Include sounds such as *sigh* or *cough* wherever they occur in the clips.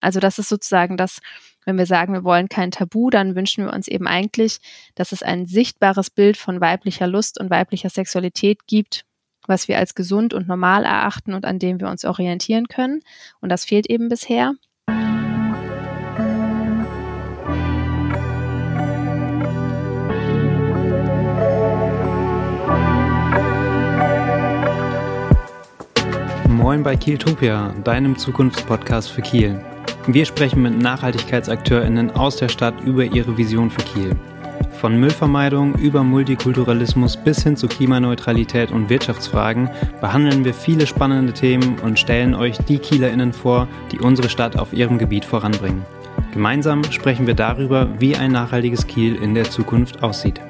Also das ist sozusagen das, wenn wir sagen, wir wollen kein Tabu, dann wünschen wir uns eben eigentlich, dass es ein sichtbares Bild von weiblicher Lust und weiblicher Sexualität gibt, was wir als gesund und normal erachten und an dem wir uns orientieren können. Und das fehlt eben bisher. Moin bei Kieltopia, deinem Zukunftspodcast für Kiel. Wir sprechen mit NachhaltigkeitsakteurInnen aus der Stadt über ihre Vision für Kiel. Von Müllvermeidung über Multikulturalismus bis hin zu Klimaneutralität und Wirtschaftsfragen behandeln wir viele spannende Themen und stellen euch die KielerInnen vor, die unsere Stadt auf ihrem Gebiet voranbringen. Gemeinsam sprechen wir darüber, wie ein nachhaltiges Kiel in der Zukunft aussieht.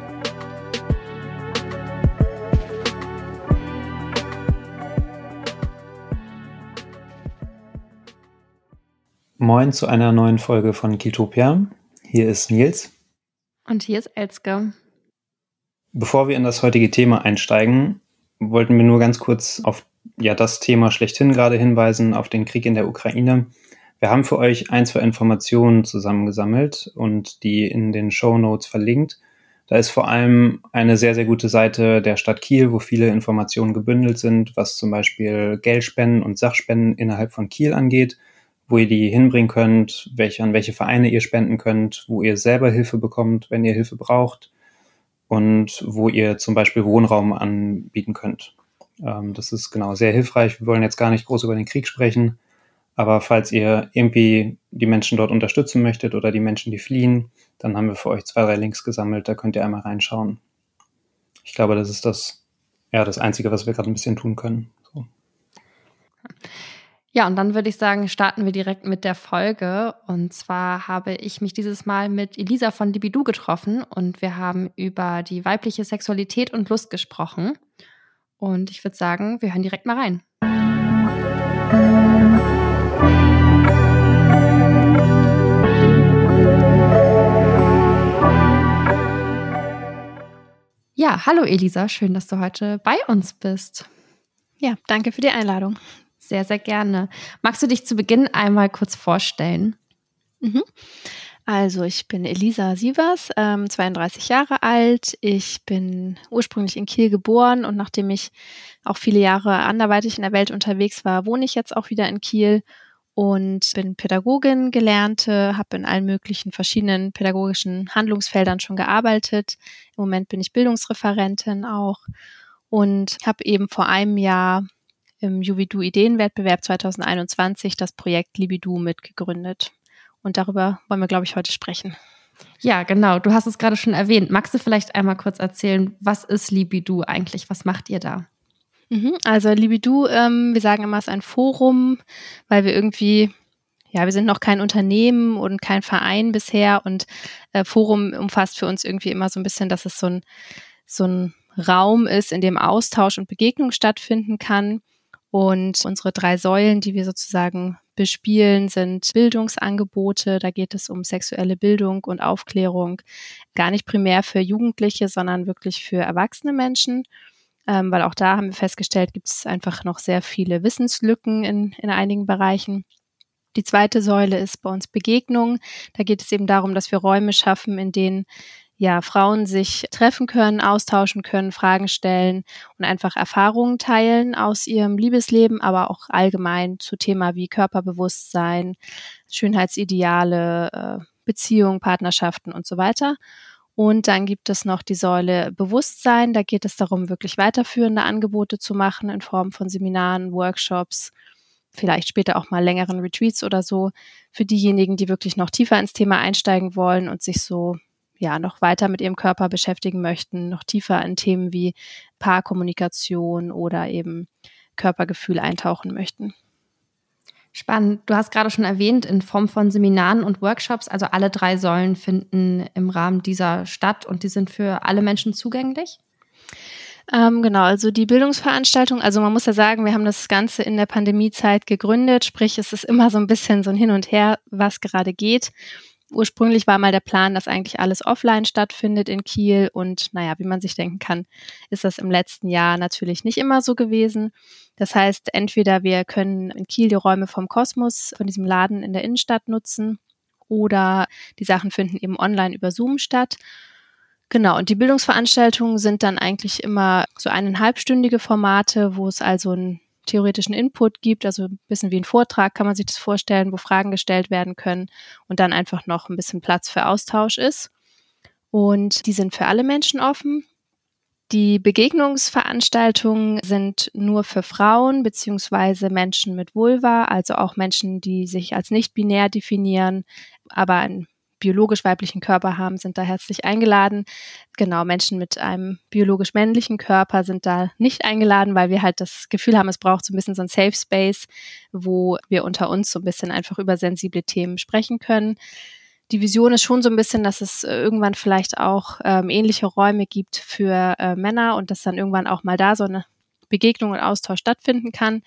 Moin zu einer neuen Folge von Kitopia. Hier ist Nils. Und hier ist Elske. Bevor wir in das heutige Thema einsteigen, wollten wir nur ganz kurz auf ja, das Thema schlechthin gerade hinweisen, auf den Krieg in der Ukraine. Wir haben für euch ein, zwei Informationen zusammengesammelt und die in den Show Notes verlinkt. Da ist vor allem eine sehr, sehr gute Seite der Stadt Kiel, wo viele Informationen gebündelt sind, was zum Beispiel Geldspenden und Sachspenden innerhalb von Kiel angeht wo ihr die hinbringen könnt, welche, an welche Vereine ihr spenden könnt, wo ihr selber Hilfe bekommt, wenn ihr Hilfe braucht und wo ihr zum Beispiel Wohnraum anbieten könnt. Ähm, das ist genau sehr hilfreich. Wir wollen jetzt gar nicht groß über den Krieg sprechen, aber falls ihr irgendwie die Menschen dort unterstützen möchtet oder die Menschen, die fliehen, dann haben wir für euch zwei, drei Links gesammelt. Da könnt ihr einmal reinschauen. Ich glaube, das ist das, ja, das Einzige, was wir gerade ein bisschen tun können. So. Ja, und dann würde ich sagen, starten wir direkt mit der Folge. Und zwar habe ich mich dieses Mal mit Elisa von Libidu getroffen und wir haben über die weibliche Sexualität und Lust gesprochen. Und ich würde sagen, wir hören direkt mal rein. Ja, hallo Elisa, schön, dass du heute bei uns bist. Ja, danke für die Einladung. Sehr, sehr gerne. Magst du dich zu Beginn einmal kurz vorstellen? Mhm. Also, ich bin Elisa Sievers, ähm, 32 Jahre alt. Ich bin ursprünglich in Kiel geboren und nachdem ich auch viele Jahre anderweitig in der Welt unterwegs war, wohne ich jetzt auch wieder in Kiel und bin Pädagogin, gelernte, habe in allen möglichen verschiedenen pädagogischen Handlungsfeldern schon gearbeitet. Im Moment bin ich Bildungsreferentin auch und habe eben vor einem Jahr im Juvidu Ideenwettbewerb 2021 das Projekt Libidu mitgegründet. Und darüber wollen wir, glaube ich, heute sprechen. Ja, genau. Du hast es gerade schon erwähnt. Magst du vielleicht einmal kurz erzählen, was ist Libidu eigentlich? Was macht ihr da? Mhm, also Libidu, ähm, wir sagen immer, es ist ein Forum, weil wir irgendwie, ja, wir sind noch kein Unternehmen und kein Verein bisher und äh, Forum umfasst für uns irgendwie immer so ein bisschen, dass es so ein, so ein Raum ist, in dem Austausch und Begegnung stattfinden kann. Und unsere drei Säulen, die wir sozusagen bespielen, sind Bildungsangebote. Da geht es um sexuelle Bildung und Aufklärung. Gar nicht primär für Jugendliche, sondern wirklich für erwachsene Menschen. Ähm, weil auch da haben wir festgestellt, gibt es einfach noch sehr viele Wissenslücken in, in einigen Bereichen. Die zweite Säule ist bei uns Begegnung. Da geht es eben darum, dass wir Räume schaffen, in denen ja, Frauen sich treffen können, austauschen können, Fragen stellen und einfach Erfahrungen teilen aus ihrem Liebesleben, aber auch allgemein zu Thema wie Körperbewusstsein, Schönheitsideale, äh, Beziehungen, Partnerschaften und so weiter. Und dann gibt es noch die Säule Bewusstsein. Da geht es darum, wirklich weiterführende Angebote zu machen in Form von Seminaren, Workshops, vielleicht später auch mal längeren Retreats oder so, für diejenigen, die wirklich noch tiefer ins Thema einsteigen wollen und sich so ja noch weiter mit ihrem Körper beschäftigen möchten, noch tiefer in Themen wie Paarkommunikation oder eben Körpergefühl eintauchen möchten. Spannend. Du hast gerade schon erwähnt, in Form von Seminaren und Workshops, also alle drei Säulen finden im Rahmen dieser statt und die sind für alle Menschen zugänglich? Ähm, genau, also die Bildungsveranstaltung, also man muss ja sagen, wir haben das Ganze in der Pandemiezeit gegründet, sprich es ist immer so ein bisschen so ein Hin und Her, was gerade geht. Ursprünglich war mal der Plan, dass eigentlich alles offline stattfindet in Kiel. Und naja, wie man sich denken kann, ist das im letzten Jahr natürlich nicht immer so gewesen. Das heißt, entweder wir können in Kiel die Räume vom Kosmos, von diesem Laden in der Innenstadt nutzen, oder die Sachen finden eben online über Zoom statt. Genau, und die Bildungsveranstaltungen sind dann eigentlich immer so eineinhalbstündige Formate, wo es also einen theoretischen Input gibt, also ein bisschen wie ein Vortrag kann man sich das vorstellen, wo Fragen gestellt werden können und dann einfach noch ein bisschen Platz für Austausch ist. Und die sind für alle Menschen offen. Die Begegnungsveranstaltungen sind nur für Frauen beziehungsweise Menschen mit Vulva, also auch Menschen, die sich als nicht binär definieren, aber einen biologisch weiblichen Körper haben, sind da herzlich eingeladen. Genau, Menschen mit einem biologisch männlichen Körper sind da nicht eingeladen, weil wir halt das Gefühl haben, es braucht so ein bisschen so ein Safe Space, wo wir unter uns so ein bisschen einfach über sensible Themen sprechen können die Vision ist schon so ein bisschen, dass es äh, irgendwann vielleicht auch ähm, ähnliche Räume gibt für äh, Männer und dass dann irgendwann auch mal da so eine Begegnung und Austausch stattfinden kann.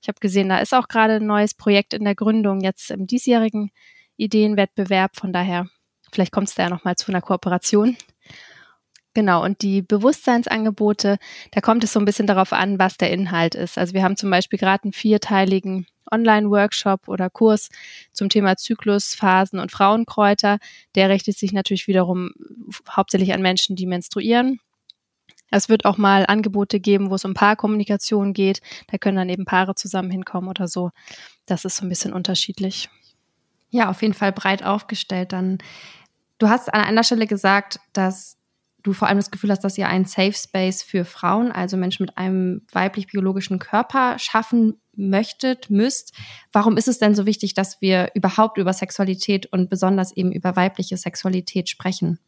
Ich habe gesehen, da ist auch gerade ein neues Projekt in der Gründung jetzt im diesjährigen Ideenwettbewerb. Von daher, vielleicht kommt es da ja nochmal zu einer Kooperation. Genau, und die Bewusstseinsangebote, da kommt es so ein bisschen darauf an, was der Inhalt ist. Also wir haben zum Beispiel gerade einen vierteiligen Online-Workshop oder Kurs zum Thema Zyklus, Phasen und Frauenkräuter. Der richtet sich natürlich wiederum hauptsächlich an Menschen, die menstruieren. Es wird auch mal Angebote geben, wo es um Paarkommunikation geht. Da können dann eben Paare zusammen hinkommen oder so. Das ist so ein bisschen unterschiedlich. Ja, auf jeden Fall breit aufgestellt. Dann, du hast an einer Stelle gesagt, dass du vor allem das Gefühl hast, dass ihr einen Safe Space für Frauen, also Menschen mit einem weiblich-biologischen Körper schaffen möchtet, müsst. Warum ist es denn so wichtig, dass wir überhaupt über Sexualität und besonders eben über weibliche Sexualität sprechen?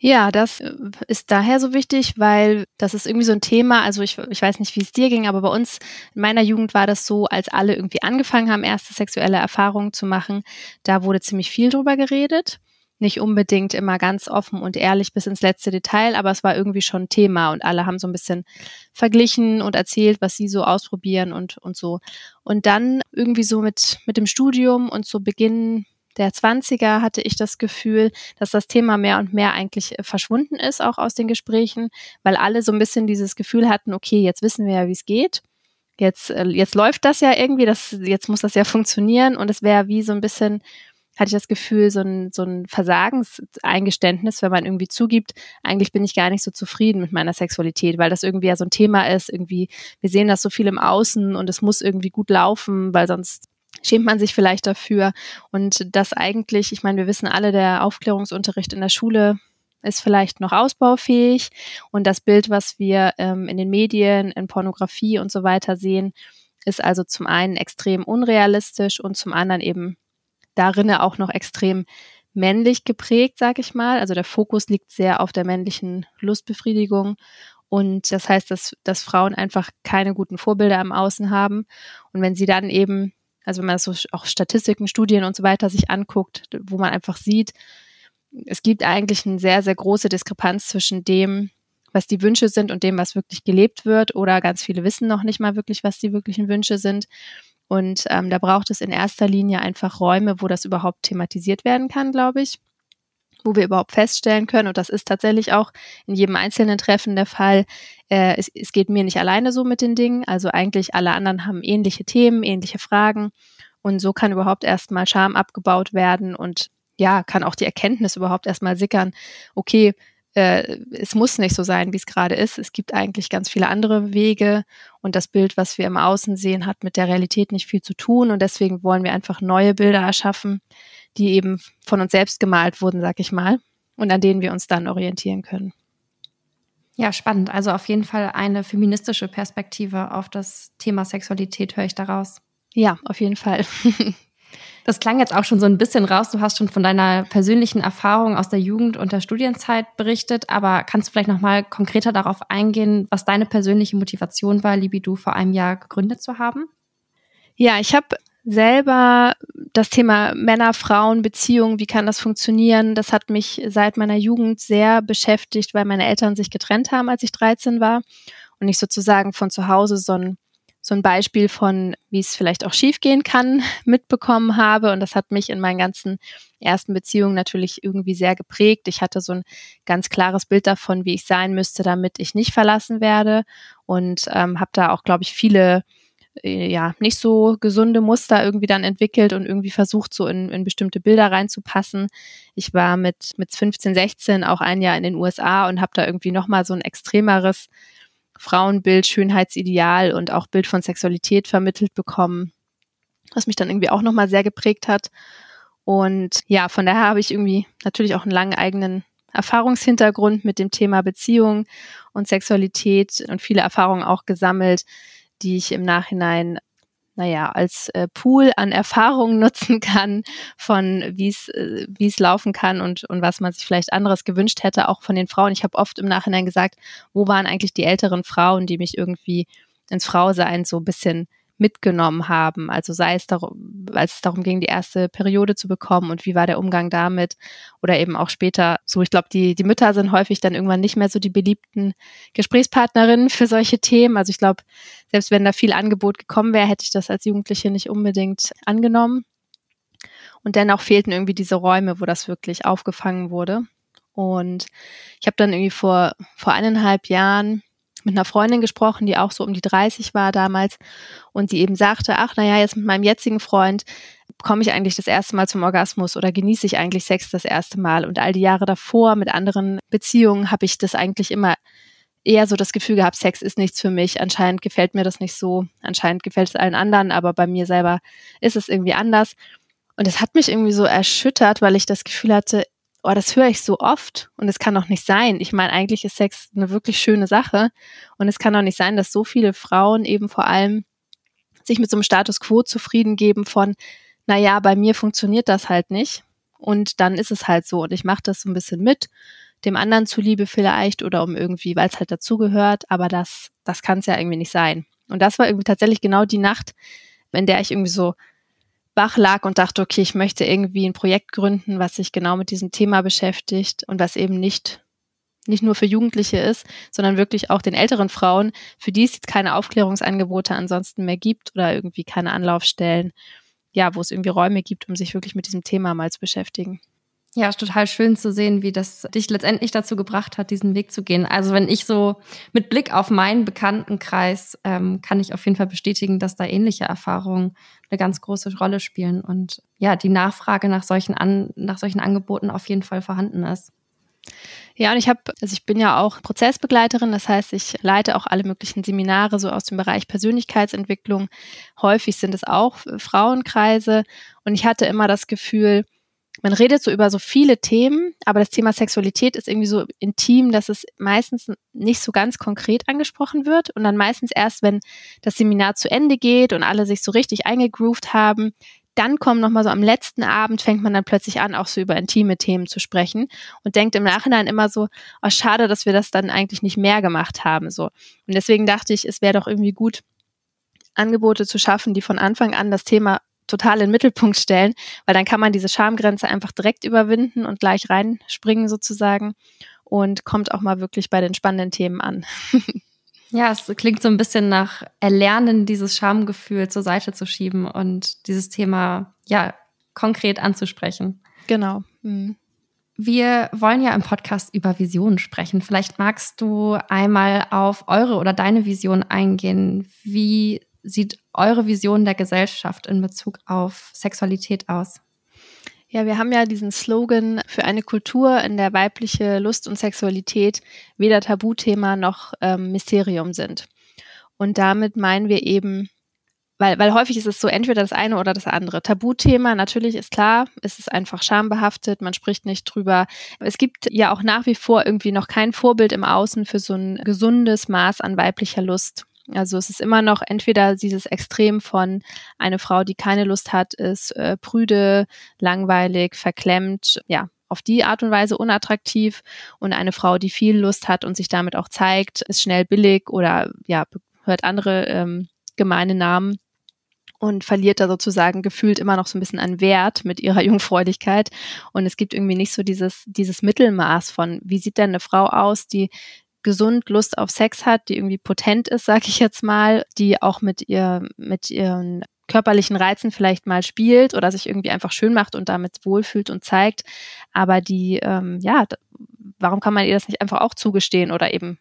Ja, das äh, ist daher so wichtig, weil das ist irgendwie so ein Thema. Also ich, ich weiß nicht, wie es dir ging, aber bei uns in meiner Jugend war das so, als alle irgendwie angefangen haben, erste sexuelle Erfahrungen zu machen, da wurde ziemlich viel drüber geredet nicht unbedingt immer ganz offen und ehrlich bis ins letzte Detail, aber es war irgendwie schon Thema und alle haben so ein bisschen verglichen und erzählt, was sie so ausprobieren und, und so. Und dann irgendwie so mit, mit dem Studium und so Beginn der 20er hatte ich das Gefühl, dass das Thema mehr und mehr eigentlich verschwunden ist, auch aus den Gesprächen, weil alle so ein bisschen dieses Gefühl hatten, okay, jetzt wissen wir ja, wie es geht. Jetzt, äh, jetzt läuft das ja irgendwie, das, jetzt muss das ja funktionieren und es wäre wie so ein bisschen hatte ich das Gefühl, so ein, so ein Versagenseingeständnis, wenn man irgendwie zugibt, eigentlich bin ich gar nicht so zufrieden mit meiner Sexualität, weil das irgendwie ja so ein Thema ist, irgendwie, wir sehen das so viel im Außen und es muss irgendwie gut laufen, weil sonst schämt man sich vielleicht dafür. Und das eigentlich, ich meine, wir wissen alle, der Aufklärungsunterricht in der Schule ist vielleicht noch ausbaufähig und das Bild, was wir ähm, in den Medien, in Pornografie und so weiter sehen, ist also zum einen extrem unrealistisch und zum anderen eben darin auch noch extrem männlich geprägt, sag ich mal. Also der Fokus liegt sehr auf der männlichen Lustbefriedigung. Und das heißt, dass, dass Frauen einfach keine guten Vorbilder im Außen haben. Und wenn sie dann eben, also wenn man so auch Statistiken, Studien und so weiter sich anguckt, wo man einfach sieht, es gibt eigentlich eine sehr, sehr große Diskrepanz zwischen dem, was die Wünsche sind und dem, was wirklich gelebt wird. Oder ganz viele wissen noch nicht mal wirklich, was die wirklichen Wünsche sind. Und ähm, da braucht es in erster Linie einfach Räume, wo das überhaupt thematisiert werden kann, glaube ich, wo wir überhaupt feststellen können, und das ist tatsächlich auch in jedem einzelnen Treffen der Fall, äh, es, es geht mir nicht alleine so mit den Dingen, also eigentlich alle anderen haben ähnliche Themen, ähnliche Fragen. Und so kann überhaupt erstmal Scham abgebaut werden und ja, kann auch die Erkenntnis überhaupt erstmal sickern, okay, äh, es muss nicht so sein, wie es gerade ist. Es gibt eigentlich ganz viele andere Wege und das Bild, was wir im Außen sehen, hat mit der Realität nicht viel zu tun und deswegen wollen wir einfach neue Bilder erschaffen, die eben von uns selbst gemalt wurden, sag ich mal, und an denen wir uns dann orientieren können. Ja, spannend. Also auf jeden Fall eine feministische Perspektive auf das Thema Sexualität höre ich daraus. Ja, auf jeden Fall. *laughs* Das klang jetzt auch schon so ein bisschen raus. Du hast schon von deiner persönlichen Erfahrung aus der Jugend und der Studienzeit berichtet, aber kannst du vielleicht noch mal konkreter darauf eingehen, was deine persönliche Motivation war, Libido vor einem Jahr gegründet zu haben? Ja, ich habe selber das Thema Männer, Frauen, Beziehungen, wie kann das funktionieren? Das hat mich seit meiner Jugend sehr beschäftigt, weil meine Eltern sich getrennt haben, als ich 13 war und ich sozusagen von zu Hause so ein so ein Beispiel von, wie es vielleicht auch schiefgehen kann, *laughs* mitbekommen habe. Und das hat mich in meinen ganzen ersten Beziehungen natürlich irgendwie sehr geprägt. Ich hatte so ein ganz klares Bild davon, wie ich sein müsste, damit ich nicht verlassen werde. Und ähm, habe da auch, glaube ich, viele ja, nicht so gesunde Muster irgendwie dann entwickelt und irgendwie versucht, so in, in bestimmte Bilder reinzupassen. Ich war mit, mit 15, 16 auch ein Jahr in den USA und habe da irgendwie nochmal so ein extremeres Frauenbild, Schönheitsideal und auch Bild von Sexualität vermittelt bekommen, was mich dann irgendwie auch nochmal sehr geprägt hat. Und ja, von daher habe ich irgendwie natürlich auch einen langen eigenen Erfahrungshintergrund mit dem Thema Beziehung und Sexualität und viele Erfahrungen auch gesammelt, die ich im Nachhinein naja, als äh, Pool an Erfahrungen *laughs* nutzen kann, von wie es äh, wie es laufen kann und, und was man sich vielleicht anderes gewünscht hätte, auch von den Frauen. Ich habe oft im Nachhinein gesagt, wo waren eigentlich die älteren Frauen, die mich irgendwie ins Frausein so ein bisschen mitgenommen haben. Also sei es darum, als es darum ging, die erste Periode zu bekommen und wie war der Umgang damit oder eben auch später so. Ich glaube, die, die Mütter sind häufig dann irgendwann nicht mehr so die beliebten Gesprächspartnerinnen für solche Themen. Also ich glaube, selbst wenn da viel Angebot gekommen wäre, hätte ich das als Jugendliche nicht unbedingt angenommen. Und dennoch fehlten irgendwie diese Räume, wo das wirklich aufgefangen wurde. Und ich habe dann irgendwie vor, vor eineinhalb Jahren mit einer Freundin gesprochen, die auch so um die 30 war damals und die eben sagte, ach naja, jetzt mit meinem jetzigen Freund komme ich eigentlich das erste Mal zum Orgasmus oder genieße ich eigentlich Sex das erste Mal und all die Jahre davor mit anderen Beziehungen habe ich das eigentlich immer eher so das Gefühl gehabt, Sex ist nichts für mich. Anscheinend gefällt mir das nicht so. Anscheinend gefällt es allen anderen, aber bei mir selber ist es irgendwie anders. Und es hat mich irgendwie so erschüttert, weil ich das Gefühl hatte, oh, das höre ich so oft und es kann doch nicht sein. Ich meine, eigentlich ist Sex eine wirklich schöne Sache und es kann doch nicht sein, dass so viele Frauen eben vor allem sich mit so einem Status quo zufrieden geben von, na ja, bei mir funktioniert das halt nicht und dann ist es halt so und ich mache das so ein bisschen mit, dem anderen zuliebe vielleicht oder um irgendwie, weil es halt dazugehört, aber das, das kann es ja irgendwie nicht sein. Und das war irgendwie tatsächlich genau die Nacht, in der ich irgendwie so wach lag und dachte, okay, ich möchte irgendwie ein Projekt gründen, was sich genau mit diesem Thema beschäftigt und was eben nicht nicht nur für Jugendliche ist, sondern wirklich auch den älteren Frauen, für die es jetzt keine Aufklärungsangebote ansonsten mehr gibt oder irgendwie keine Anlaufstellen, ja, wo es irgendwie Räume gibt, um sich wirklich mit diesem Thema mal zu beschäftigen. Ja, ist total schön zu sehen, wie das dich letztendlich dazu gebracht hat, diesen Weg zu gehen. Also wenn ich so mit Blick auf meinen Bekanntenkreis ähm, kann ich auf jeden Fall bestätigen, dass da ähnliche Erfahrungen eine ganz große Rolle spielen und ja, die Nachfrage nach solchen An nach solchen Angeboten auf jeden Fall vorhanden ist. Ja, und ich habe, also ich bin ja auch Prozessbegleiterin, das heißt, ich leite auch alle möglichen Seminare so aus dem Bereich Persönlichkeitsentwicklung. Häufig sind es auch Frauenkreise und ich hatte immer das Gefühl, man redet so über so viele Themen, aber das Thema Sexualität ist irgendwie so intim, dass es meistens nicht so ganz konkret angesprochen wird und dann meistens erst, wenn das Seminar zu Ende geht und alle sich so richtig eingegroovt haben, dann kommen nochmal so am letzten Abend fängt man dann plötzlich an, auch so über intime Themen zu sprechen und denkt im Nachhinein immer so, oh, schade, dass wir das dann eigentlich nicht mehr gemacht haben, so. Und deswegen dachte ich, es wäre doch irgendwie gut, Angebote zu schaffen, die von Anfang an das Thema total in den Mittelpunkt stellen, weil dann kann man diese Schamgrenze einfach direkt überwinden und gleich reinspringen sozusagen und kommt auch mal wirklich bei den spannenden Themen an. *laughs* Ja, es klingt so ein bisschen nach Erlernen, dieses Schamgefühl zur Seite zu schieben und dieses Thema ja konkret anzusprechen. Genau. Mhm. Wir wollen ja im Podcast über Visionen sprechen. Vielleicht magst du einmal auf eure oder deine Vision eingehen. Wie sieht eure Vision der Gesellschaft in Bezug auf Sexualität aus? Ja, wir haben ja diesen Slogan für eine Kultur, in der weibliche Lust und Sexualität weder Tabuthema noch ähm, Mysterium sind. Und damit meinen wir eben, weil, weil häufig ist es so entweder das eine oder das andere. Tabuthema, natürlich ist klar, es ist einfach schambehaftet, man spricht nicht drüber. Es gibt ja auch nach wie vor irgendwie noch kein Vorbild im Außen für so ein gesundes Maß an weiblicher Lust. Also es ist immer noch entweder dieses Extrem von eine Frau, die keine Lust hat, ist äh, prüde, langweilig, verklemmt, ja, auf die Art und Weise unattraktiv und eine Frau, die viel Lust hat und sich damit auch zeigt, ist schnell billig oder ja, hört andere ähm, gemeine Namen und verliert da sozusagen gefühlt immer noch so ein bisschen an Wert mit ihrer *laughs* Jungfräulichkeit. Und es gibt irgendwie nicht so dieses, dieses Mittelmaß von, wie sieht denn eine Frau aus, die gesund Lust auf Sex hat, die irgendwie potent ist, sag ich jetzt mal, die auch mit ihr, mit ihren körperlichen Reizen vielleicht mal spielt oder sich irgendwie einfach schön macht und damit wohlfühlt und zeigt. Aber die, ähm, ja, warum kann man ihr das nicht einfach auch zugestehen oder eben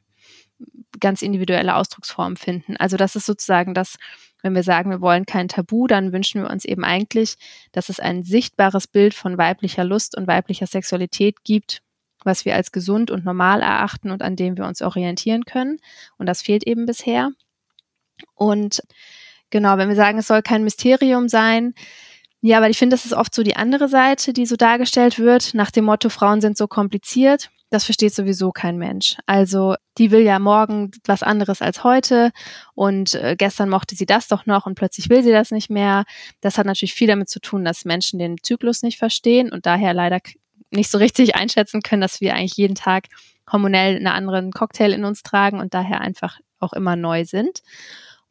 ganz individuelle Ausdrucksformen finden? Also das ist sozusagen das, wenn wir sagen, wir wollen kein Tabu, dann wünschen wir uns eben eigentlich, dass es ein sichtbares Bild von weiblicher Lust und weiblicher Sexualität gibt, was wir als gesund und normal erachten und an dem wir uns orientieren können. Und das fehlt eben bisher. Und genau, wenn wir sagen, es soll kein Mysterium sein, ja, weil ich finde, das ist oft so die andere Seite, die so dargestellt wird, nach dem Motto, Frauen sind so kompliziert. Das versteht sowieso kein Mensch. Also die will ja morgen was anderes als heute und äh, gestern mochte sie das doch noch und plötzlich will sie das nicht mehr. Das hat natürlich viel damit zu tun, dass Menschen den Zyklus nicht verstehen und daher leider nicht so richtig einschätzen können, dass wir eigentlich jeden Tag hormonell einen anderen Cocktail in uns tragen und daher einfach auch immer neu sind.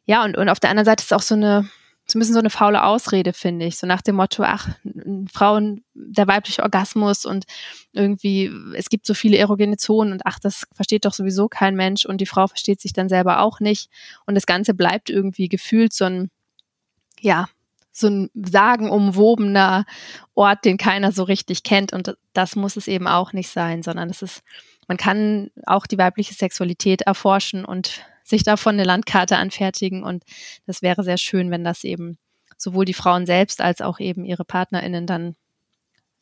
Ja, und, und auf der anderen Seite ist auch so eine, so ein bisschen so eine faule Ausrede, finde ich. So nach dem Motto, ach, Frauen, der weibliche Orgasmus und irgendwie, es gibt so viele erogene Zonen und ach, das versteht doch sowieso kein Mensch und die Frau versteht sich dann selber auch nicht. Und das Ganze bleibt irgendwie gefühlt so ein, ja, so ein sagenumwobener Ort, den keiner so richtig kennt. Und das muss es eben auch nicht sein, sondern es ist, man kann auch die weibliche Sexualität erforschen und sich davon eine Landkarte anfertigen. Und das wäre sehr schön, wenn das eben sowohl die Frauen selbst als auch eben ihre PartnerInnen dann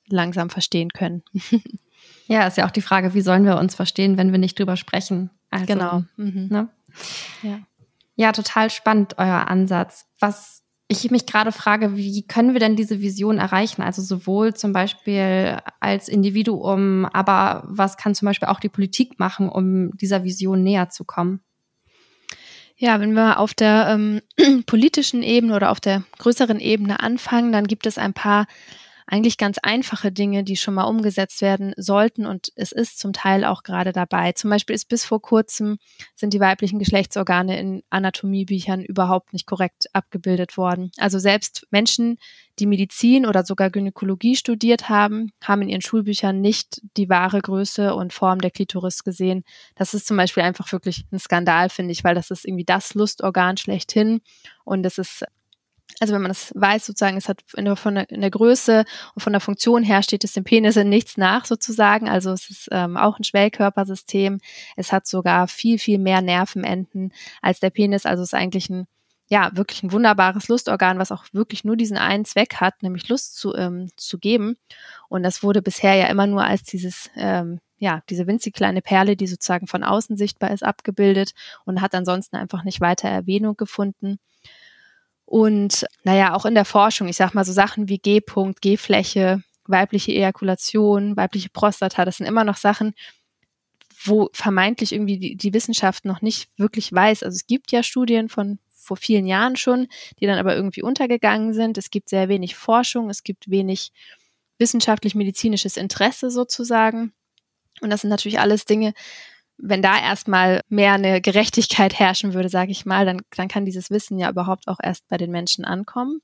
langsam verstehen können. *laughs* Ja, ist ja auch die Frage, wie sollen wir uns verstehen, wenn wir nicht drüber sprechen? Also, genau. Mhm. Ne? Ja. ja, total spannend, euer Ansatz. Was ich mich gerade frage, wie können wir denn diese Vision erreichen? Also sowohl zum Beispiel als Individuum, aber was kann zum Beispiel auch die Politik machen, um dieser Vision näher zu kommen? Ja, wenn wir auf der ähm, *clears throat* politischen Ebene oder auf der größeren Ebene anfangen, dann gibt es ein paar eigentlich ganz einfache Dinge, die schon mal umgesetzt werden sollten und es ist zum Teil auch gerade dabei. Zum Beispiel ist bis vor kurzem sind die weiblichen Geschlechtsorgane in Anatomiebüchern überhaupt nicht korrekt abgebildet worden. Also selbst Menschen, die Medizin oder sogar Gynäkologie studiert haben, haben in ihren Schulbüchern nicht die wahre Größe und Form der Klitoris gesehen. Das ist zum Beispiel einfach wirklich ein Skandal, finde ich, weil das ist irgendwie das Lustorgan schlechthin und es ist also wenn man das weiß, sozusagen, es hat in von der, in der Größe und von der Funktion her steht es dem Penis in nichts nach, sozusagen. Also es ist ähm, auch ein Schwellkörpersystem. Es hat sogar viel, viel mehr Nervenenden als der Penis. Also es ist eigentlich ein, ja, wirklich ein wunderbares Lustorgan, was auch wirklich nur diesen einen Zweck hat, nämlich Lust zu, ähm, zu geben. Und das wurde bisher ja immer nur als dieses, ähm, ja, diese winzig kleine Perle, die sozusagen von außen sichtbar ist, abgebildet und hat ansonsten einfach nicht weiter Erwähnung gefunden. Und naja, auch in der Forschung, ich sag mal so Sachen wie G-Punkt, G-Fläche, weibliche Ejakulation, weibliche Prostata, das sind immer noch Sachen, wo vermeintlich irgendwie die, die Wissenschaft noch nicht wirklich weiß. Also es gibt ja Studien von vor vielen Jahren schon, die dann aber irgendwie untergegangen sind. Es gibt sehr wenig Forschung, es gibt wenig wissenschaftlich-medizinisches Interesse sozusagen. Und das sind natürlich alles Dinge, wenn da erstmal mehr eine Gerechtigkeit herrschen würde, sage ich mal, dann, dann kann dieses Wissen ja überhaupt auch erst bei den Menschen ankommen.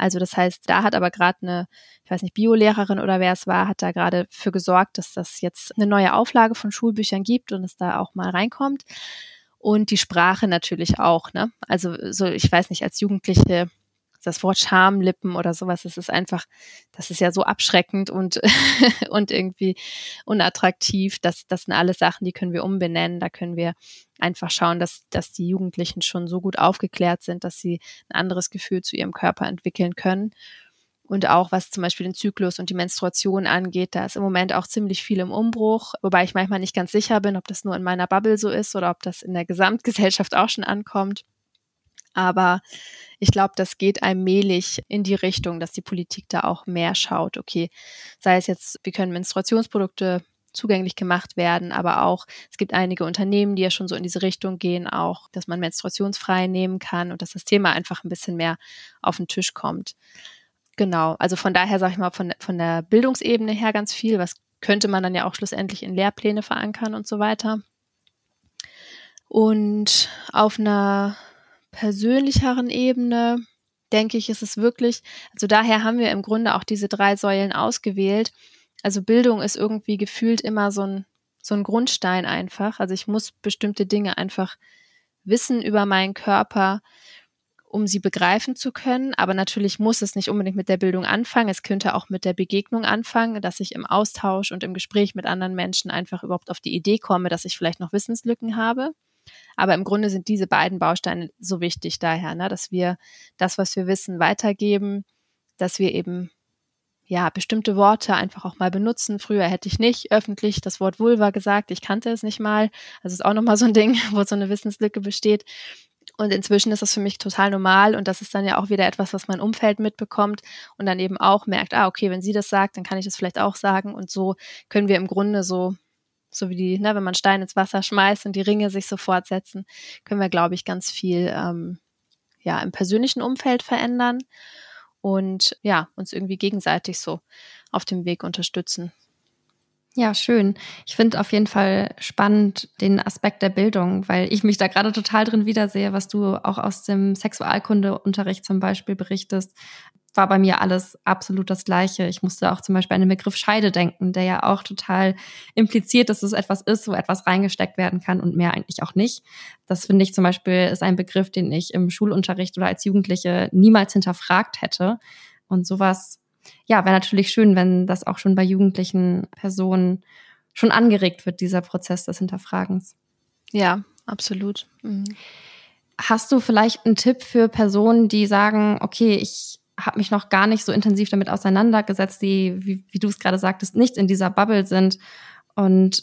Also das heißt, da hat aber gerade eine, ich weiß nicht, Biolehrerin oder wer es war, hat da gerade für gesorgt, dass das jetzt eine neue Auflage von Schulbüchern gibt und es da auch mal reinkommt. Und die Sprache natürlich auch, ne? Also so, ich weiß nicht, als Jugendliche das Wort Schamlippen oder sowas, das ist einfach, das ist ja so abschreckend und, *laughs* und irgendwie unattraktiv. Das, das sind alles Sachen, die können wir umbenennen. Da können wir einfach schauen, dass, dass die Jugendlichen schon so gut aufgeklärt sind, dass sie ein anderes Gefühl zu ihrem Körper entwickeln können. Und auch was zum Beispiel den Zyklus und die Menstruation angeht, da ist im Moment auch ziemlich viel im Umbruch, wobei ich manchmal nicht ganz sicher bin, ob das nur in meiner Bubble so ist oder ob das in der Gesamtgesellschaft auch schon ankommt. Aber ich glaube, das geht allmählich in die Richtung, dass die Politik da auch mehr schaut. Okay, sei es jetzt, wie können Menstruationsprodukte zugänglich gemacht werden, aber auch es gibt einige Unternehmen, die ja schon so in diese Richtung gehen, auch, dass man menstruationsfrei nehmen kann und dass das Thema einfach ein bisschen mehr auf den Tisch kommt. Genau, also von daher sage ich mal von, von der Bildungsebene her ganz viel, was könnte man dann ja auch schlussendlich in Lehrpläne verankern und so weiter. Und auf einer persönlicheren Ebene denke ich, ist es wirklich, also daher haben wir im Grunde auch diese drei Säulen ausgewählt. Also Bildung ist irgendwie gefühlt immer so ein so ein Grundstein einfach. Also ich muss bestimmte Dinge einfach wissen über meinen Körper, um sie begreifen zu können. Aber natürlich muss es nicht unbedingt mit der Bildung anfangen. Es könnte auch mit der Begegnung anfangen, dass ich im Austausch und im Gespräch mit anderen Menschen einfach überhaupt auf die Idee komme, dass ich vielleicht noch Wissenslücken habe. Aber im Grunde sind diese beiden Bausteine so wichtig daher, ne, dass wir das, was wir wissen, weitergeben, dass wir eben ja, bestimmte Worte einfach auch mal benutzen. Früher hätte ich nicht öffentlich das Wort Vulva gesagt. Ich kannte es nicht mal. Also ist auch nochmal so ein *laughs* Ding, wo so eine Wissenslücke besteht. Und inzwischen ist das für mich total normal und das ist dann ja auch wieder etwas, was mein Umfeld mitbekommt und dann eben auch merkt, ah, okay, wenn sie das sagt, dann kann ich das vielleicht auch sagen. Und so können wir im Grunde so, so wie die, ne, wenn man Steine ins Wasser schmeißt und die Ringe sich so fortsetzen, können wir, glaube ich, ganz viel ähm, ja, im persönlichen Umfeld verändern und ja, uns irgendwie gegenseitig so auf dem Weg unterstützen. Ja, schön. Ich finde auf jeden Fall spannend den Aspekt der Bildung, weil ich mich da gerade total drin wiedersehe, was du auch aus dem Sexualkundeunterricht zum Beispiel berichtest war bei mir alles absolut das Gleiche. Ich musste auch zum Beispiel an den Begriff Scheide denken, der ja auch total impliziert, dass es etwas ist, wo etwas reingesteckt werden kann und mehr eigentlich auch nicht. Das finde ich zum Beispiel ist ein Begriff, den ich im Schulunterricht oder als Jugendliche niemals hinterfragt hätte. Und sowas, ja, wäre natürlich schön, wenn das auch schon bei jugendlichen Personen schon angeregt wird, dieser Prozess des Hinterfragens. Ja, absolut. Mhm. Hast du vielleicht einen Tipp für Personen, die sagen, okay, ich habe mich noch gar nicht so intensiv damit auseinandergesetzt, die, wie, wie du es gerade sagtest, nicht in dieser Bubble sind und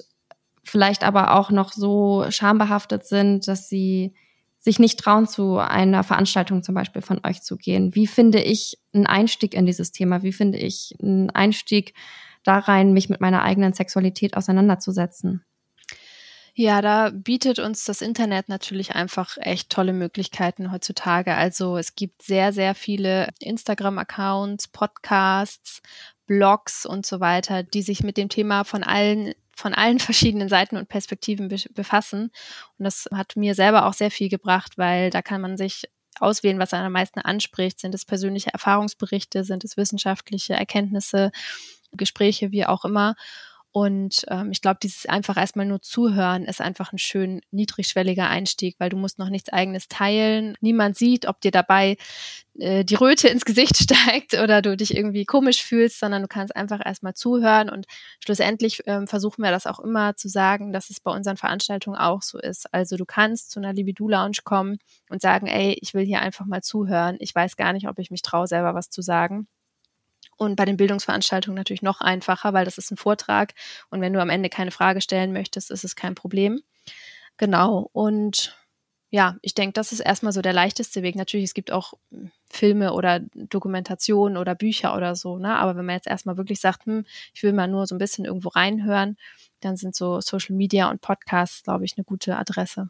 vielleicht aber auch noch so schambehaftet sind, dass sie sich nicht trauen, zu einer Veranstaltung zum Beispiel von euch zu gehen. Wie finde ich einen Einstieg in dieses Thema? Wie finde ich einen Einstieg da rein, mich mit meiner eigenen Sexualität auseinanderzusetzen? Ja, da bietet uns das Internet natürlich einfach echt tolle Möglichkeiten heutzutage. Also es gibt sehr, sehr viele Instagram-Accounts, Podcasts, Blogs und so weiter, die sich mit dem Thema von allen von allen *laughs* verschiedenen Seiten und Perspektiven be befassen. Und das hat mir selber auch sehr viel gebracht, weil da kann man sich auswählen, was einen am meisten anspricht. Sind es persönliche Erfahrungsberichte, sind es wissenschaftliche Erkenntnisse, Gespräche, wie auch immer. Und ähm, ich glaube, dieses einfach erstmal nur zuhören ist einfach ein schön niedrigschwelliger Einstieg, weil du musst noch nichts eigenes teilen. Niemand sieht, ob dir dabei äh, die Röte ins Gesicht *laughs* steigt oder du dich irgendwie komisch fühlst, sondern du kannst einfach erstmal zuhören. Und schlussendlich ähm, versuchen wir das auch immer zu sagen, dass es bei unseren Veranstaltungen auch so ist. Also du kannst zu einer Libido-Lounge kommen und sagen, ey, ich will hier einfach mal zuhören. Ich weiß gar nicht, ob ich mich traue, selber was zu sagen. Und bei den Bildungsveranstaltungen natürlich noch einfacher, weil das ist ein Vortrag. Und wenn du am Ende keine Frage stellen möchtest, ist es kein Problem. Genau. Und ja, ich denke, das ist erstmal so der leichteste Weg. Natürlich, es gibt auch Filme oder Dokumentationen oder Bücher oder so, ne? Aber wenn man jetzt erstmal wirklich sagt, hm, ich will mal nur so ein bisschen irgendwo reinhören, dann sind so Social Media und Podcasts, glaube ich, eine gute Adresse.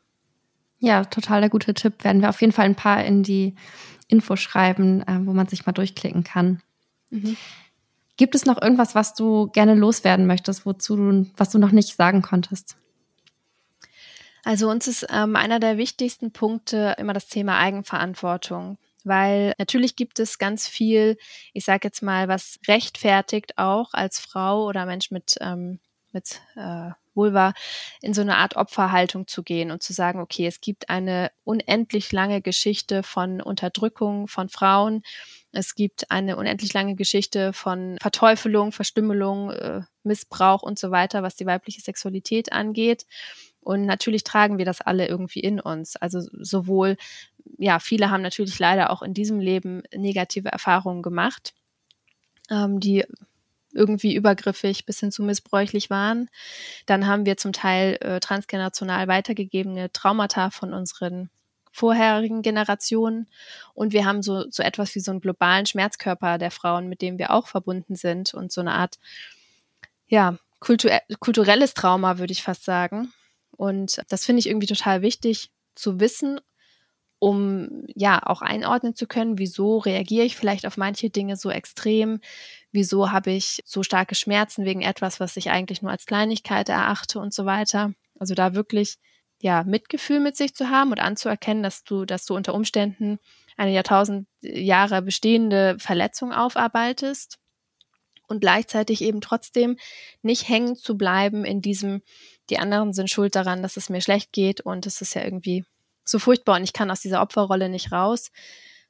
Ja, total der gute Tipp. Werden wir auf jeden Fall ein paar in die Info schreiben, äh, wo man sich mal durchklicken kann. Mhm. Gibt es noch irgendwas, was du gerne loswerden möchtest, wozu du, was du noch nicht sagen konntest? Also uns ist ähm, einer der wichtigsten Punkte immer das Thema Eigenverantwortung, weil natürlich gibt es ganz viel, ich sage jetzt mal, was rechtfertigt auch als Frau oder Mensch mit ähm, mit äh, Vulva in so eine Art Opferhaltung zu gehen und zu sagen, okay, es gibt eine unendlich lange Geschichte von Unterdrückung von Frauen es gibt eine unendlich lange Geschichte von Verteufelung, Verstümmelung, äh, Missbrauch und so weiter, was die weibliche Sexualität angeht. Und natürlich tragen wir das alle irgendwie in uns. Also sowohl, ja, viele haben natürlich leider auch in diesem Leben negative Erfahrungen gemacht, ähm, die irgendwie übergriffig bis hin zu missbräuchlich waren. Dann haben wir zum Teil äh, transgenerational weitergegebene Traumata von unseren vorherigen Generationen. Und wir haben so, so etwas wie so einen globalen Schmerzkörper der Frauen, mit dem wir auch verbunden sind und so eine Art, ja, kultur kulturelles Trauma, würde ich fast sagen. Und das finde ich irgendwie total wichtig zu wissen, um ja auch einordnen zu können, wieso reagiere ich vielleicht auf manche Dinge so extrem, wieso habe ich so starke Schmerzen wegen etwas, was ich eigentlich nur als Kleinigkeit erachte und so weiter. Also da wirklich ja, Mitgefühl mit sich zu haben und anzuerkennen, dass du, dass du unter Umständen eine Jahrtausend Jahre bestehende Verletzung aufarbeitest und gleichzeitig eben trotzdem nicht hängen zu bleiben in diesem, die anderen sind schuld daran, dass es mir schlecht geht und es ist ja irgendwie so furchtbar und ich kann aus dieser Opferrolle nicht raus,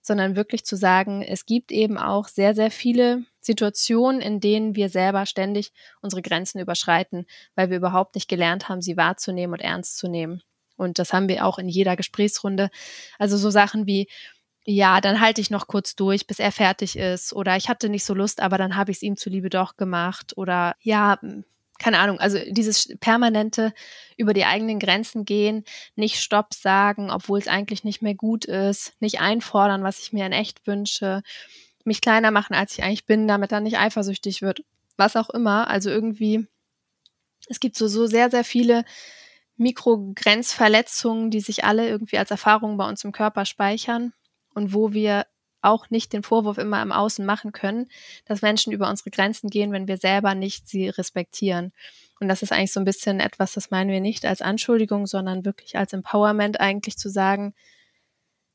sondern wirklich zu sagen, es gibt eben auch sehr, sehr viele Situationen, in denen wir selber ständig unsere Grenzen überschreiten, weil wir überhaupt nicht gelernt haben, sie wahrzunehmen und ernst zu nehmen. Und das haben wir auch in jeder Gesprächsrunde. Also so Sachen wie, ja, dann halte ich noch kurz durch, bis er fertig ist. Oder ich hatte nicht so Lust, aber dann habe ich es ihm zuliebe doch gemacht. Oder ja, keine Ahnung, also dieses permanente über die eigenen Grenzen gehen, nicht Stopp sagen, obwohl es eigentlich nicht mehr gut ist, nicht einfordern, was ich mir in echt wünsche, mich kleiner machen, als ich eigentlich bin, damit er nicht eifersüchtig wird, was auch immer. Also irgendwie, es gibt so, so sehr, sehr viele Mikrogrenzverletzungen, die sich alle irgendwie als Erfahrungen bei uns im Körper speichern und wo wir auch nicht den Vorwurf immer im Außen machen können, dass Menschen über unsere Grenzen gehen, wenn wir selber nicht sie respektieren. Und das ist eigentlich so ein bisschen etwas, das meinen wir nicht als Anschuldigung, sondern wirklich als Empowerment eigentlich zu sagen,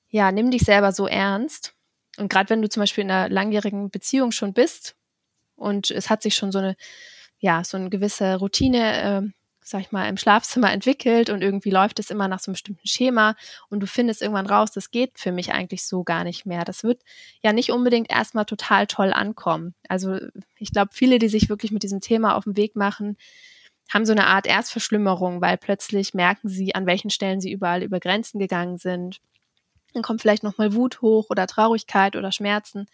ja, nimm dich selber so ernst. Und gerade wenn du zum Beispiel in einer langjährigen Beziehung schon bist und es hat sich schon so eine, ja, so eine gewisse Routine äh, sag ich mal, im Schlafzimmer entwickelt und irgendwie läuft es immer nach so einem bestimmten Schema und du findest irgendwann raus, das geht für mich eigentlich so gar nicht mehr. Das wird ja nicht unbedingt erstmal total toll ankommen. Also ich glaube, viele, die sich wirklich mit diesem Thema auf den Weg machen, haben so eine Art Erstverschlimmerung, weil plötzlich merken sie, an welchen Stellen sie überall über Grenzen gegangen sind. Dann kommt vielleicht nochmal Wut hoch oder Traurigkeit oder Schmerzen.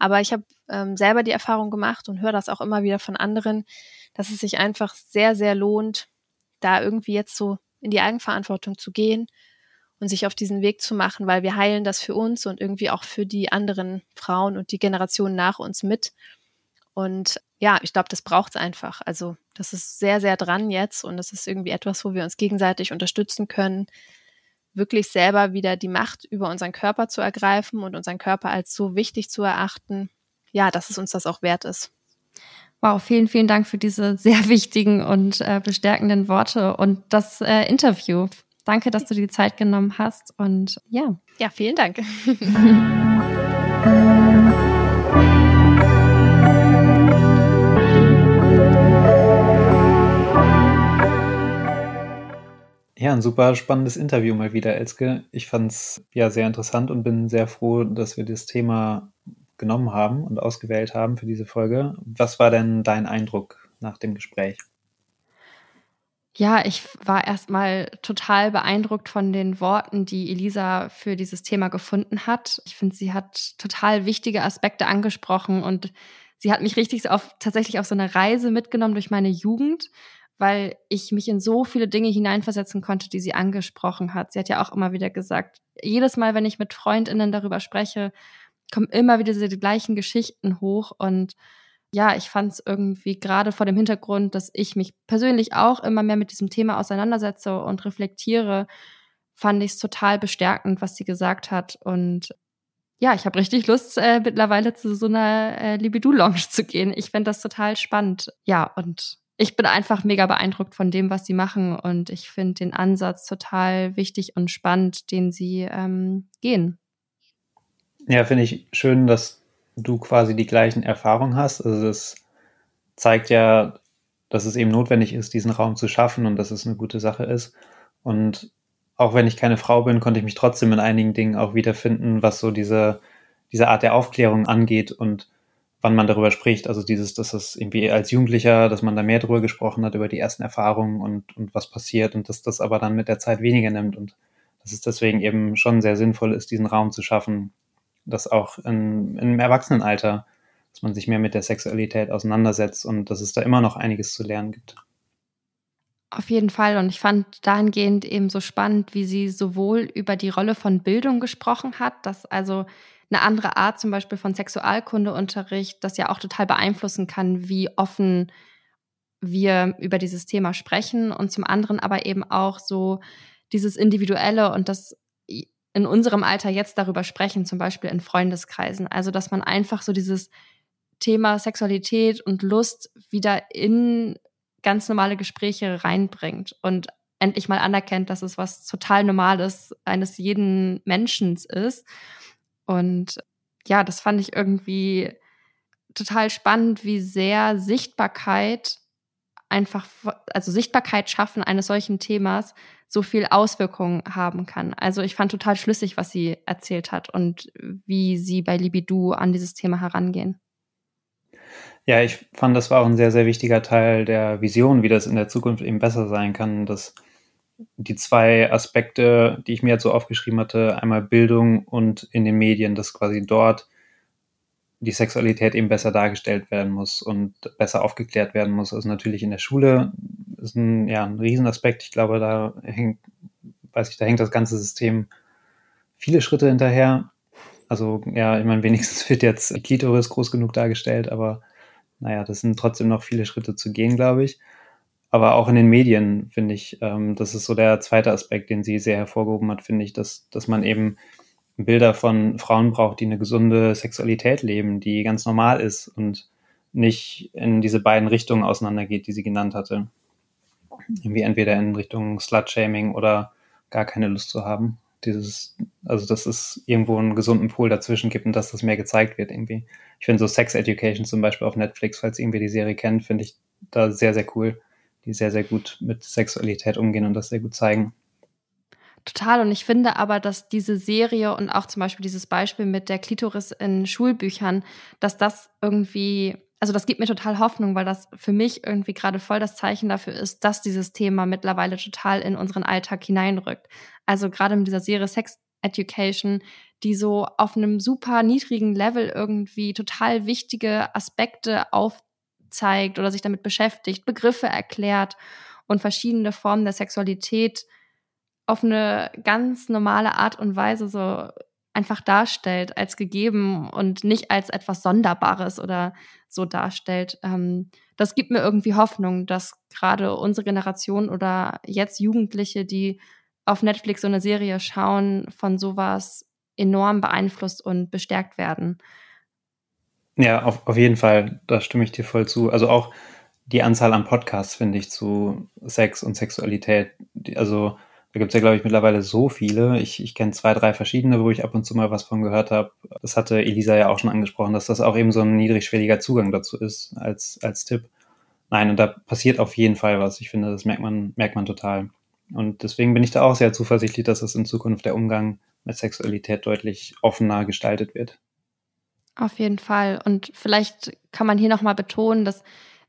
Aber ich habe ähm, selber die Erfahrung gemacht und höre das auch immer wieder von anderen, dass es sich einfach sehr, sehr lohnt, da irgendwie jetzt so in die Eigenverantwortung zu gehen und sich auf diesen Weg zu machen, weil wir heilen das für uns und irgendwie auch für die anderen Frauen und die Generationen nach uns mit. Und ja, ich glaube, das braucht es einfach. Also das ist sehr, sehr dran jetzt und das ist irgendwie etwas, wo wir uns gegenseitig unterstützen können, wirklich selber wieder die Macht über unseren Körper zu ergreifen und unseren Körper als so wichtig zu erachten, ja, dass es uns das auch wert ist. Wow, vielen, vielen Dank für diese *laughs* sehr wichtigen und äh, bestärkenden Worte und das äh, Interview. Danke, dass du dir die Zeit genommen hast und ja. Ja, vielen Dank. *laughs* Ja, ein super spannendes Interview mal wieder, Elske. Ich fand es ja sehr interessant und bin sehr froh, dass wir das Thema genommen haben und ausgewählt haben für diese Folge. Was war denn dein Eindruck nach dem Gespräch? Ja, ich war erstmal total beeindruckt von den Worten, die Elisa für dieses Thema gefunden hat. Ich finde, sie hat total wichtige Aspekte angesprochen und sie hat mich richtig auf, tatsächlich auf so eine Reise mitgenommen durch meine Jugend, weil ich mich in so viele Dinge hineinversetzen konnte, die sie angesprochen hat. Sie hat ja auch immer wieder gesagt, jedes Mal, wenn ich mit Freundinnen darüber spreche, kommen immer wieder diese gleichen Geschichten hoch und ja, ich fand es irgendwie gerade vor dem Hintergrund, dass ich mich persönlich auch immer mehr mit diesem Thema auseinandersetze und reflektiere, fand ich es total bestärkend, was sie gesagt hat. Und ja, ich habe richtig Lust, äh, mittlerweile zu so einer äh, Libido-Lounge zu gehen. Ich finde das total spannend. Ja, und ich bin einfach mega beeindruckt von dem, was sie machen. Und ich finde den Ansatz total wichtig und spannend, den sie ähm, gehen. Ja, finde ich schön, dass du quasi die gleichen Erfahrungen hast. Also das zeigt ja, dass es eben notwendig ist, diesen Raum zu schaffen und dass es eine gute Sache ist. Und auch wenn ich keine Frau bin, konnte ich mich trotzdem in einigen Dingen auch wiederfinden, was so diese, diese Art der Aufklärung angeht und wann man darüber spricht. Also dieses, dass es irgendwie als Jugendlicher, dass man da mehr darüber gesprochen hat, über die ersten Erfahrungen und, und was passiert und dass das aber dann mit der Zeit weniger nimmt und dass es deswegen eben schon sehr sinnvoll ist, diesen Raum zu schaffen, dass auch in, im Erwachsenenalter, dass man sich mehr mit der Sexualität auseinandersetzt und dass es da immer noch einiges zu lernen gibt. Auf jeden Fall. Und ich fand dahingehend eben so spannend, wie sie sowohl über die Rolle von Bildung gesprochen hat, dass also eine andere Art zum Beispiel von Sexualkundeunterricht das ja auch total beeinflussen kann, wie offen wir über dieses Thema sprechen und zum anderen aber eben auch so dieses Individuelle und das in unserem Alter jetzt darüber sprechen, zum Beispiel in Freundeskreisen. Also, dass man einfach so dieses Thema Sexualität und Lust wieder in ganz normale Gespräche reinbringt und endlich mal anerkennt, dass es was total Normales eines jeden Menschen ist. Und ja, das fand ich irgendwie total spannend, wie sehr Sichtbarkeit einfach, also Sichtbarkeit schaffen eines solchen Themas so viel Auswirkungen haben kann. Also ich fand total schlüssig, was sie erzählt hat und wie sie bei Libido an dieses Thema herangehen. Ja, ich fand, das war auch ein sehr, sehr wichtiger Teil der Vision, wie das in der Zukunft eben besser sein kann, dass die zwei Aspekte, die ich mir jetzt so aufgeschrieben hatte, einmal Bildung und in den Medien, dass quasi dort die Sexualität eben besser dargestellt werden muss und besser aufgeklärt werden muss. Also natürlich in der Schule ist ein, ja, ein Riesenaspekt. Ich glaube, da hängt, weiß ich, da hängt das ganze System viele Schritte hinterher. Also, ja, ich meine, wenigstens wird jetzt Klitoris groß genug dargestellt, aber naja, das sind trotzdem noch viele Schritte zu gehen, glaube ich. Aber auch in den Medien finde ich, ähm, das ist so der zweite Aspekt, den sie sehr hervorgehoben hat, finde ich, dass, dass man eben Bilder von Frauen braucht, die eine gesunde Sexualität leben, die ganz normal ist und nicht in diese beiden Richtungen auseinandergeht, die sie genannt hatte. Irgendwie entweder in Richtung Slut-Shaming oder gar keine Lust zu haben. Dieses, also dass es irgendwo einen gesunden Pool dazwischen gibt und dass das mehr gezeigt wird irgendwie. Ich finde so Sex Education zum Beispiel auf Netflix, falls irgendwie die Serie kennt, finde ich da sehr, sehr cool. Die sehr, sehr gut mit Sexualität umgehen und das sehr gut zeigen. Total. Und ich finde aber, dass diese Serie und auch zum Beispiel dieses Beispiel mit der Klitoris in Schulbüchern, dass das irgendwie, also das gibt mir total Hoffnung, weil das für mich irgendwie gerade voll das Zeichen dafür ist, dass dieses Thema mittlerweile total in unseren Alltag hineinrückt. Also gerade mit dieser Serie Sex Education, die so auf einem super niedrigen Level irgendwie total wichtige Aspekte aufzeigt oder sich damit beschäftigt, Begriffe erklärt und verschiedene Formen der Sexualität auf eine ganz normale Art und Weise so einfach darstellt als gegeben und nicht als etwas Sonderbares oder so darstellt. Ähm, das gibt mir irgendwie Hoffnung, dass gerade unsere Generation oder jetzt Jugendliche, die auf Netflix so eine Serie schauen, von sowas enorm beeinflusst und bestärkt werden. Ja, auf, auf jeden Fall, da stimme ich dir voll zu. Also auch die Anzahl an Podcasts, finde ich, zu Sex und Sexualität. Also da gibt es ja, glaube ich, mittlerweile so viele. Ich, ich kenne zwei, drei verschiedene, wo ich ab und zu mal was von gehört habe. Das hatte Elisa ja auch schon angesprochen, dass das auch eben so ein niedrigschwelliger Zugang dazu ist als, als Tipp. Nein, und da passiert auf jeden Fall was. Ich finde, das merkt man, merkt man total. Und deswegen bin ich da auch sehr zuversichtlich, dass es in Zukunft der Umgang mit Sexualität deutlich offener gestaltet wird. Auf jeden Fall. Und vielleicht kann man hier nochmal betonen, dass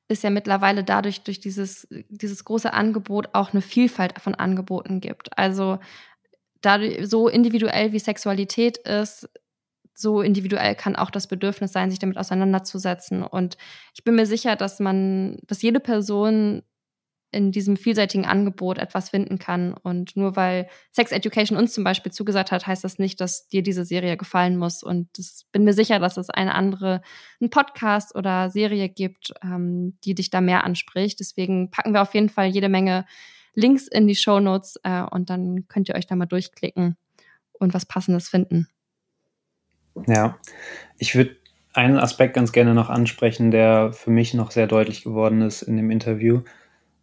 es ja mittlerweile dadurch, durch dieses, dieses große Angebot auch eine Vielfalt von Angeboten gibt. Also dadurch, so individuell wie Sexualität ist, so individuell kann auch das Bedürfnis sein, sich damit auseinanderzusetzen. Und ich bin mir sicher, dass man, dass jede Person in diesem vielseitigen Angebot etwas finden kann. Und nur weil Sex Education uns zum Beispiel zugesagt hat, heißt das nicht, dass dir diese Serie gefallen muss. Und ich bin mir sicher, dass es eine andere, einen Podcast oder Serie gibt, ähm, die dich da mehr anspricht. Deswegen packen wir auf jeden Fall jede Menge Links in die Show Notes äh, und dann könnt ihr euch da mal durchklicken und was Passendes finden. Ja, ich würde einen Aspekt ganz gerne noch ansprechen, der für mich noch sehr deutlich geworden ist in dem Interview.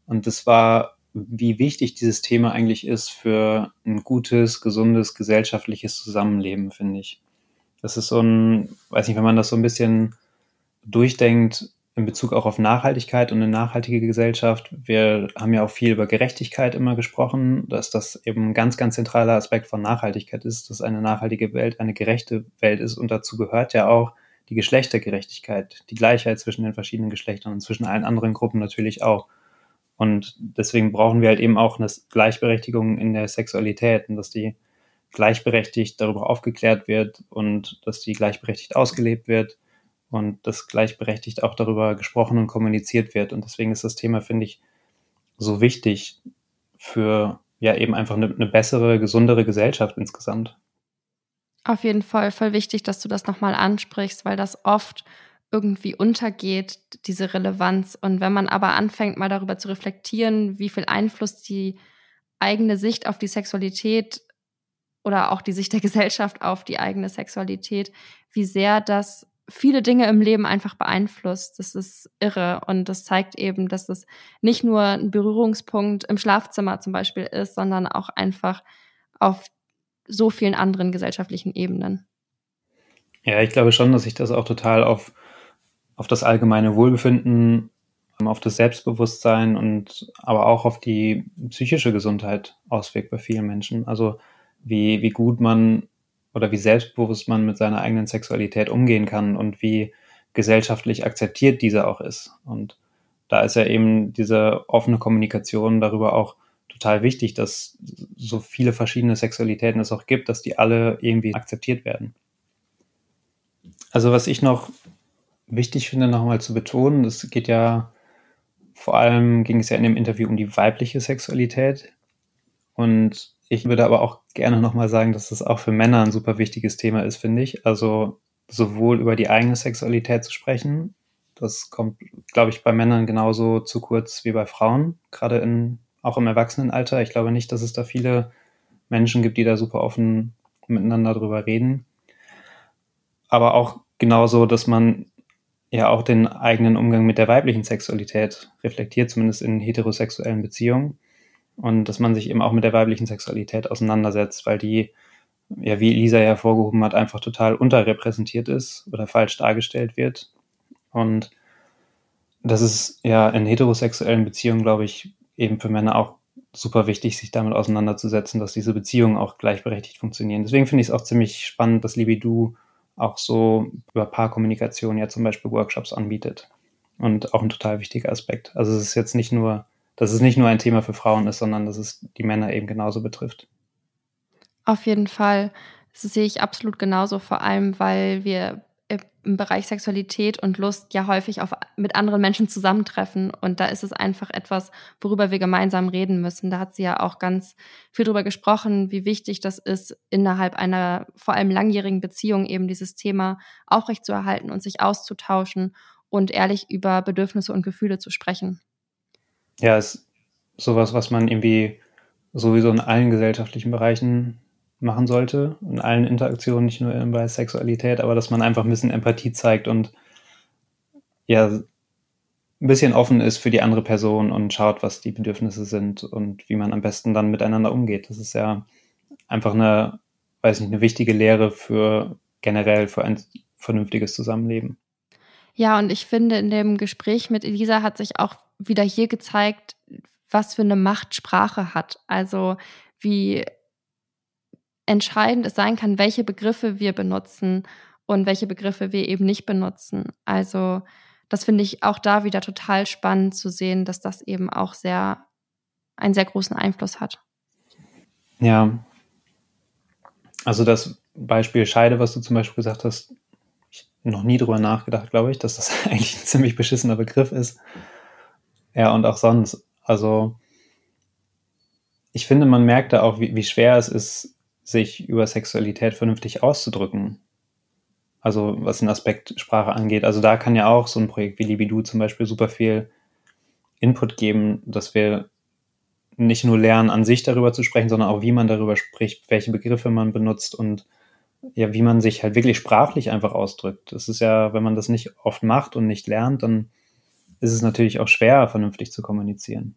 Und das war, wie wichtig dieses Thema eigentlich ist für ein gutes, gesundes, gesellschaftliches Zusammenleben, finde ich. Das ist so ein, weiß nicht, wenn man das so ein bisschen durchdenkt, in Bezug auch auf Nachhaltigkeit und eine nachhaltige Gesellschaft. Wir haben ja auch viel über Gerechtigkeit immer gesprochen, dass das eben ein ganz, ganz zentraler Aspekt von Nachhaltigkeit ist, dass eine nachhaltige Welt eine gerechte Welt ist. Und dazu gehört ja auch die Geschlechtergerechtigkeit, die Gleichheit zwischen den verschiedenen Geschlechtern und zwischen allen anderen Gruppen natürlich auch. Und deswegen brauchen wir halt eben auch eine Gleichberechtigung in der Sexualität und dass die gleichberechtigt darüber aufgeklärt wird und dass die gleichberechtigt ausgelebt wird und dass gleichberechtigt auch darüber gesprochen und kommuniziert wird. Und deswegen ist das Thema, finde ich, so wichtig für ja eben einfach eine, eine bessere, gesundere Gesellschaft insgesamt. Auf jeden Fall voll wichtig, dass du das nochmal ansprichst, weil das oft irgendwie untergeht, diese Relevanz. Und wenn man aber anfängt, mal darüber zu reflektieren, wie viel Einfluss die eigene Sicht auf die Sexualität oder auch die Sicht der *laughs* Gesellschaft auf die eigene Sexualität, wie sehr das viele Dinge im Leben einfach beeinflusst. Das ist irre. Und das zeigt eben, dass es nicht nur ein Berührungspunkt im Schlafzimmer zum Beispiel ist, sondern auch einfach auf so vielen anderen gesellschaftlichen Ebenen. Ja, ich glaube schon, dass sich das auch total auf auf das allgemeine Wohlbefinden allem auf das Selbstbewusstsein und aber auch auf die psychische Gesundheit auswirkt bei vielen Menschen. Also wie, wie gut man oder wie selbstbewusst man mit seiner eigenen Sexualität umgehen kann und wie gesellschaftlich akzeptiert diese auch ist. Und da ist ja eben diese offene Kommunikation darüber auch total wichtig, dass so viele verschiedene Sexualitäten es auch gibt, dass die alle irgendwie akzeptiert werden. Also was ich noch wichtig finde, nochmal zu betonen, es geht ja vor allem, ging es ja in dem Interview um die weibliche Sexualität. Und ich würde aber auch gerne nochmal sagen, dass das auch für Männer ein super wichtiges Thema ist, finde ich. Also sowohl über die eigene Sexualität zu sprechen, das kommt, glaube ich, bei Männern genauso zu kurz wie bei Frauen, gerade in, auch im Erwachsenenalter. Ich glaube nicht, dass es da viele Menschen gibt, die da super offen miteinander drüber reden. Aber auch genauso, dass man ja auch den eigenen Umgang mit der weiblichen Sexualität reflektiert, zumindest in heterosexuellen Beziehungen. Und dass man sich eben auch mit der weiblichen Sexualität auseinandersetzt, weil die, ja, wie Lisa hervorgehoben hat, einfach total unterrepräsentiert ist oder falsch dargestellt wird. Und das ist ja in heterosexuellen Beziehungen, glaube ich, eben für Männer auch super wichtig, sich damit auseinanderzusetzen, dass diese Beziehungen auch gleichberechtigt funktionieren. Deswegen finde ich es auch ziemlich spannend, dass Libidu auch so über Paarkommunikation ja zum Beispiel Workshops anbietet. Und auch ein total wichtiger Aspekt. Also es ist jetzt nicht nur, dass es nicht nur ein Thema für Frauen ist, sondern dass es die Männer eben genauso betrifft. Auf jeden Fall. Das sehe ich absolut genauso, vor allem weil wir im Bereich Sexualität und Lust ja häufig auf, mit anderen Menschen zusammentreffen. Und da ist es einfach etwas, worüber wir gemeinsam reden müssen. Da hat sie ja auch ganz viel drüber gesprochen, wie wichtig das ist, innerhalb einer vor allem langjährigen Beziehung eben dieses Thema aufrechtzuerhalten und sich auszutauschen und ehrlich über Bedürfnisse und Gefühle zu sprechen. Ja, ist sowas, was man irgendwie sowieso in allen gesellschaftlichen Bereichen machen sollte, in allen Interaktionen, nicht nur bei Sexualität, aber dass man einfach ein bisschen Empathie zeigt und ja, ein bisschen offen ist für die andere Person und schaut, was die Bedürfnisse sind und wie man am besten dann miteinander umgeht. Das ist ja einfach eine, weiß nicht, eine wichtige Lehre für generell für ein vernünftiges Zusammenleben. Ja, und ich finde, in dem Gespräch mit Elisa hat sich auch wieder hier gezeigt, was für eine Macht Sprache hat. Also wie entscheidend es sein kann, welche Begriffe wir benutzen und welche Begriffe wir eben nicht benutzen. Also das finde ich auch da wieder total spannend zu sehen, dass das eben auch sehr einen sehr großen Einfluss hat. Ja. Also das Beispiel Scheide, was du zum Beispiel gesagt hast, ich noch nie drüber nachgedacht, glaube ich, dass das *laughs* eigentlich ein ziemlich beschissener Begriff ist. Ja, und auch sonst. Also ich finde, man merkt da auch, wie, wie schwer es ist, sich über Sexualität vernünftig auszudrücken. Also was den Aspekt Sprache angeht. Also da kann ja auch so ein Projekt wie Libidu zum Beispiel super viel Input geben, dass wir nicht nur lernen, an sich darüber zu sprechen, sondern auch, wie man darüber spricht, welche Begriffe man benutzt und ja, wie man sich halt wirklich sprachlich einfach ausdrückt. Das ist ja, wenn man das nicht oft macht und nicht lernt, dann ist es natürlich auch schwer, vernünftig zu kommunizieren.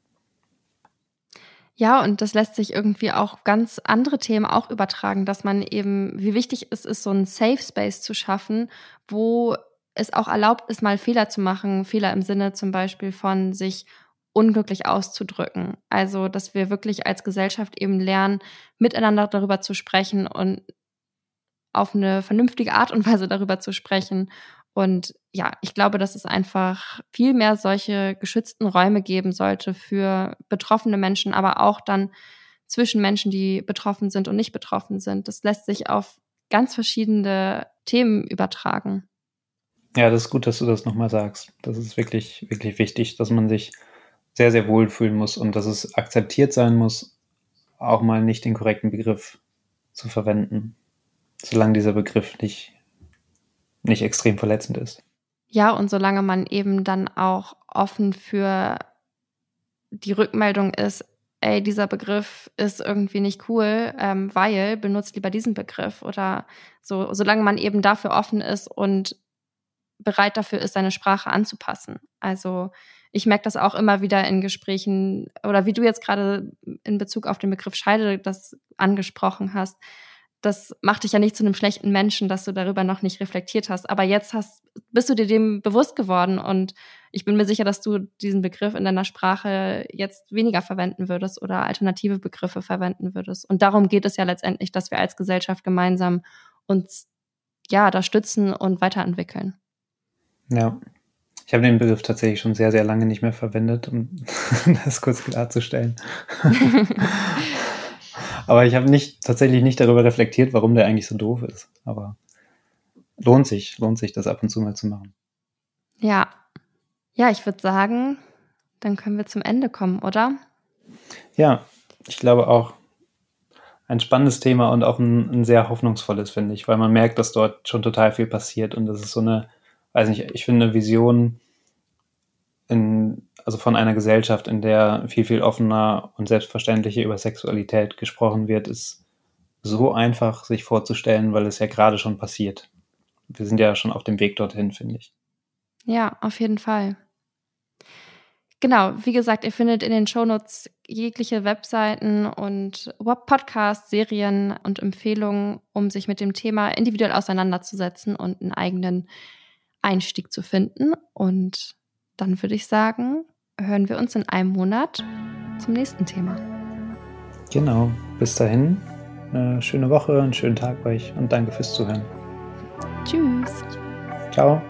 Ja, und das lässt sich irgendwie auch ganz andere Themen auch übertragen, dass man eben, wie wichtig es ist, so einen Safe Space zu schaffen, wo es auch erlaubt ist, mal Fehler zu machen. Fehler im Sinne zum Beispiel von sich unglücklich auszudrücken. Also, dass wir wirklich als Gesellschaft eben lernen, miteinander darüber zu sprechen und auf eine vernünftige Art und Weise darüber zu sprechen und ja, ich glaube, dass es einfach viel mehr solche geschützten Räume geben sollte für betroffene Menschen, aber auch dann zwischen Menschen, die betroffen sind und nicht betroffen sind. Das lässt sich auf ganz verschiedene Themen übertragen. Ja, das ist gut, dass du das nochmal sagst. Das ist wirklich, wirklich wichtig, dass man sich sehr, sehr wohl fühlen muss und dass es akzeptiert sein muss, auch mal nicht den korrekten Begriff zu verwenden, solange dieser Begriff nicht nicht extrem verletzend ist. Ja, und solange man eben dann auch offen für die Rückmeldung ist, ey, dieser Begriff ist irgendwie nicht cool, ähm, weil benutzt lieber diesen Begriff oder so, solange man eben dafür offen ist und bereit dafür ist, seine Sprache anzupassen. Also ich merke das auch immer wieder in Gesprächen oder wie du jetzt gerade in Bezug auf den Begriff Scheide das angesprochen hast, das macht dich ja nicht zu einem schlechten Menschen, dass du darüber noch nicht reflektiert hast. Aber jetzt hast, bist du dir dem bewusst geworden und ich bin mir sicher, dass du diesen Begriff in deiner Sprache jetzt weniger verwenden würdest oder alternative Begriffe verwenden würdest. Und darum geht es ja letztendlich, dass wir als Gesellschaft gemeinsam uns ja da stützen und weiterentwickeln. Ja. Ich habe den Begriff tatsächlich schon sehr, sehr lange nicht mehr verwendet, um *laughs* das kurz klarzustellen. *laughs* Aber ich habe nicht tatsächlich nicht darüber reflektiert, warum der eigentlich so doof ist. Aber lohnt sich, lohnt sich, das ab und zu mal zu machen. Ja. Ja, ich würde sagen, dann können wir zum Ende kommen, oder? Ja, ich glaube auch ein spannendes Thema und auch ein, ein sehr hoffnungsvolles, finde ich, weil man merkt, dass dort schon total viel passiert und das ist so eine, weiß nicht, ich finde eine Vision in, also von einer Gesellschaft, in der viel, viel offener und selbstverständlicher über Sexualität gesprochen wird, ist so einfach sich vorzustellen, weil es ja gerade schon passiert. Wir sind ja schon auf dem Weg dorthin, finde ich. Ja, auf jeden Fall. Genau, wie gesagt, ihr findet in den Shownotes jegliche Webseiten und Podcasts, Serien und Empfehlungen, um sich mit dem Thema individuell auseinanderzusetzen und einen eigenen Einstieg zu finden. Und dann würde ich sagen, hören wir uns in einem Monat zum nächsten Thema. Genau, bis dahin, eine schöne Woche, einen schönen Tag euch und danke fürs Zuhören. Tschüss. Ciao.